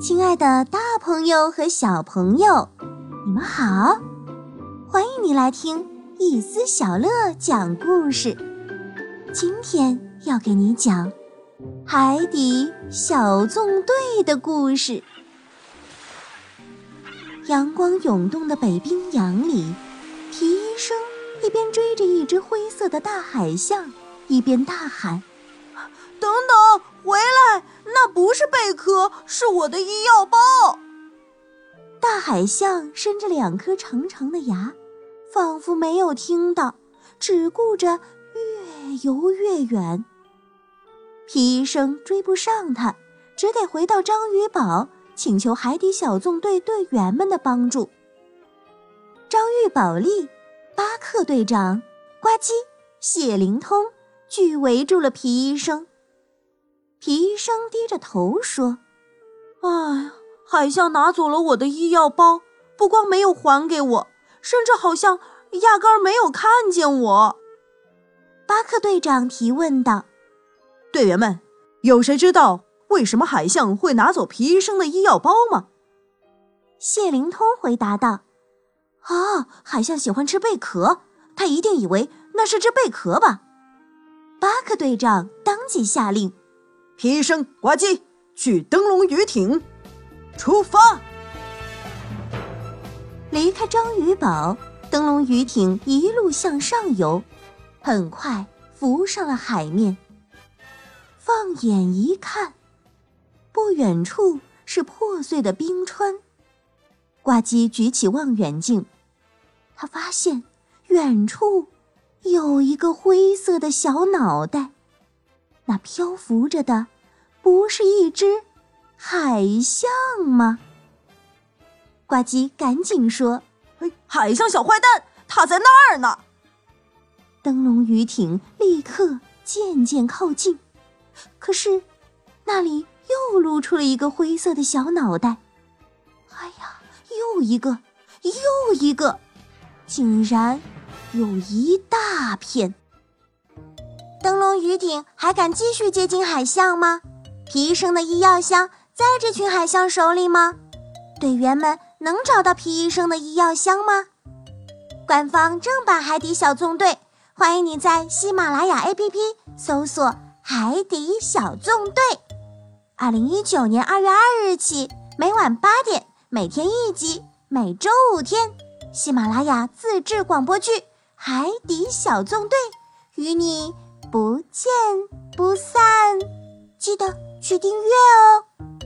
亲爱的，大朋友和小朋友，你们好！欢迎你来听一思小乐讲故事。今天要给你讲海底小纵队的故事。阳光涌动的北冰洋里，皮医生一边追着一只灰色的大海象，一边大喊：“，！”那不是贝壳，是我的医药包。大海象伸着两颗长长的牙，仿佛没有听到，只顾着越游越远。皮医生追不上他，只得回到章鱼堡，请求海底小纵队队员们的帮助。章鱼宝莉、巴克队长、呱唧、谢灵通聚围住了皮医生。皮医生低着头说：“哎呀，海象拿走了我的医药包，不光没有还给我，甚至好像压根儿没有看见我。”巴克队长提问道：“队员们，有谁知道为什么海象会拿走皮医生的医药包吗？”谢灵通回答道：“哦，海象喜欢吃贝壳，他一定以为那是只贝壳吧？”巴克队长当即下令。皮医生，呱唧，去灯笼鱼艇，出发！离开章鱼堡，灯笼鱼艇一路向上游，很快浮上了海面。放眼一看，不远处是破碎的冰川。呱唧举起望远镜，他发现远处有一个灰色的小脑袋。那漂浮着的，不是一只海象吗？呱唧赶紧说：“海象小坏蛋，它在那儿呢！”灯笼鱼艇立刻渐渐靠近，可是那里又露出了一个灰色的小脑袋。哎呀，又一个，又一个，竟然有一大片！灯笼鱼艇还敢继续接近海象吗？皮医生的医药箱在这群海象手里吗？队员们能找到皮医生的医药箱吗？官方正版海底小纵队，欢迎你在喜马拉雅 APP 搜索“海底小纵队”。二零一九年二月二日起，每晚八点，每天一集，每周五天，喜马拉雅自制广播剧《海底小纵队》，与你。不见不散，记得去订阅哦。